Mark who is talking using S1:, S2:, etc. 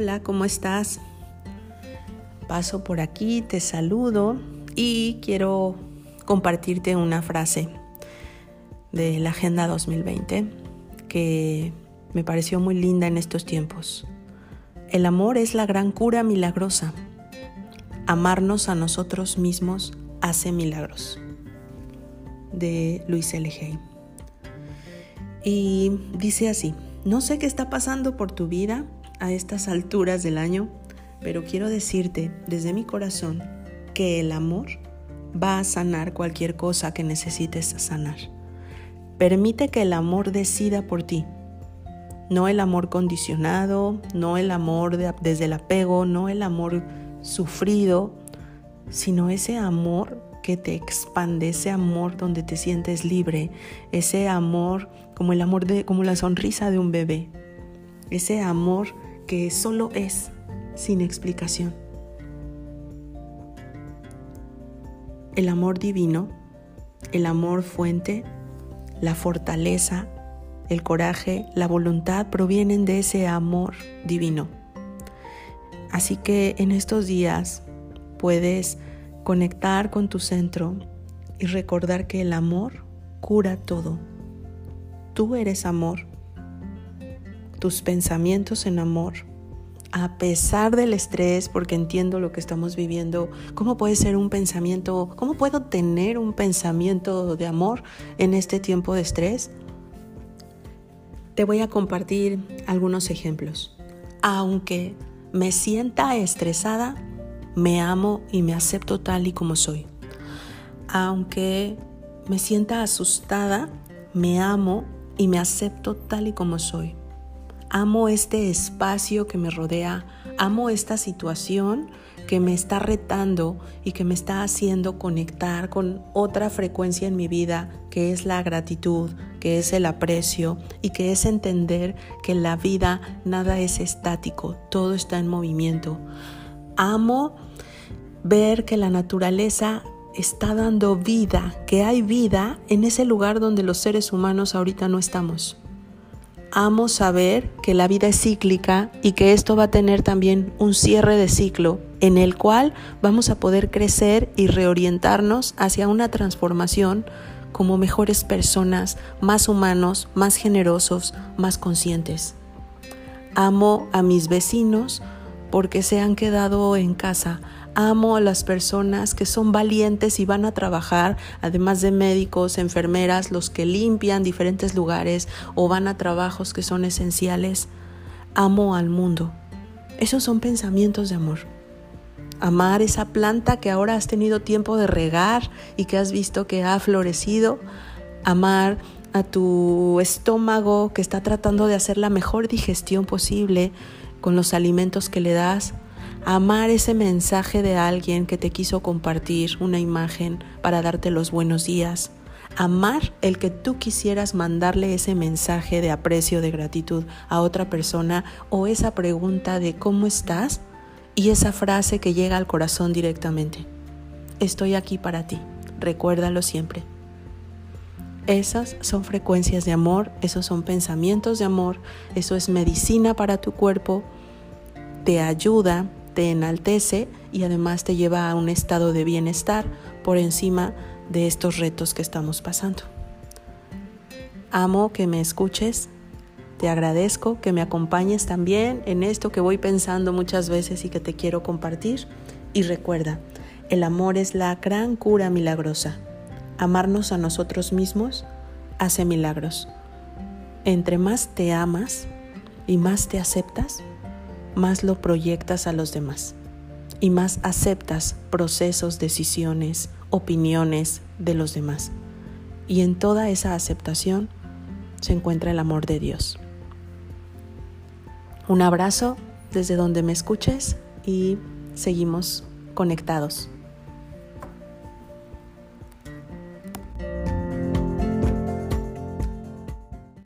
S1: Hola, ¿cómo estás? Paso por aquí, te saludo y quiero compartirte una frase de la Agenda 2020 que me pareció muy linda en estos tiempos. El amor es la gran cura milagrosa. Amarnos a nosotros mismos hace milagros. De Luis L. Hay. Y dice así, no sé qué está pasando por tu vida a estas alturas del año, pero quiero decirte desde mi corazón que el amor va a sanar cualquier cosa que necesites sanar. Permite que el amor decida por ti. No el amor condicionado, no el amor desde el apego, no el amor sufrido, sino ese amor que te expande, ese amor donde te sientes libre, ese amor como el amor de como la sonrisa de un bebé. Ese amor que solo es sin explicación. El amor divino, el amor fuente, la fortaleza, el coraje, la voluntad provienen de ese amor divino. Así que en estos días puedes conectar con tu centro y recordar que el amor cura todo. Tú eres amor. Tus pensamientos en amor, a pesar del estrés, porque entiendo lo que estamos viviendo, ¿cómo puede ser un pensamiento, cómo puedo tener un pensamiento de amor en este tiempo de estrés? Te voy a compartir algunos ejemplos. Aunque me sienta estresada, me amo y me acepto tal y como soy. Aunque me sienta asustada, me amo y me acepto tal y como soy. Amo este espacio que me rodea, amo esta situación que me está retando y que me está haciendo conectar con otra frecuencia en mi vida, que es la gratitud, que es el aprecio y que es entender que la vida nada es estático, todo está en movimiento. Amo ver que la naturaleza está dando vida, que hay vida en ese lugar donde los seres humanos ahorita no estamos. Amo saber que la vida es cíclica y que esto va a tener también un cierre de ciclo en el cual vamos a poder crecer y reorientarnos hacia una transformación como mejores personas, más humanos, más generosos, más conscientes. Amo a mis vecinos porque se han quedado en casa. Amo a las personas que son valientes y van a trabajar, además de médicos, enfermeras, los que limpian diferentes lugares o van a trabajos que son esenciales. Amo al mundo. Esos son pensamientos de amor. Amar esa planta que ahora has tenido tiempo de regar y que has visto que ha florecido. Amar a tu estómago que está tratando de hacer la mejor digestión posible con los alimentos que le das, amar ese mensaje de alguien que te quiso compartir una imagen para darte los buenos días, amar el que tú quisieras mandarle ese mensaje de aprecio, de gratitud a otra persona o esa pregunta de ¿cómo estás? y esa frase que llega al corazón directamente. Estoy aquí para ti, recuérdalo siempre. Esas son frecuencias de amor, esos son pensamientos de amor, eso es medicina para tu cuerpo, te ayuda, te enaltece y además te lleva a un estado de bienestar por encima de estos retos que estamos pasando. Amo que me escuches, te agradezco que me acompañes también en esto que voy pensando muchas veces y que te quiero compartir. Y recuerda, el amor es la gran cura milagrosa amarnos a nosotros mismos hace milagros. Entre más te amas y más te aceptas, más lo proyectas a los demás y más aceptas procesos, decisiones, opiniones de los demás. Y en toda esa aceptación se encuentra el amor de Dios. Un abrazo desde donde me escuches y seguimos conectados.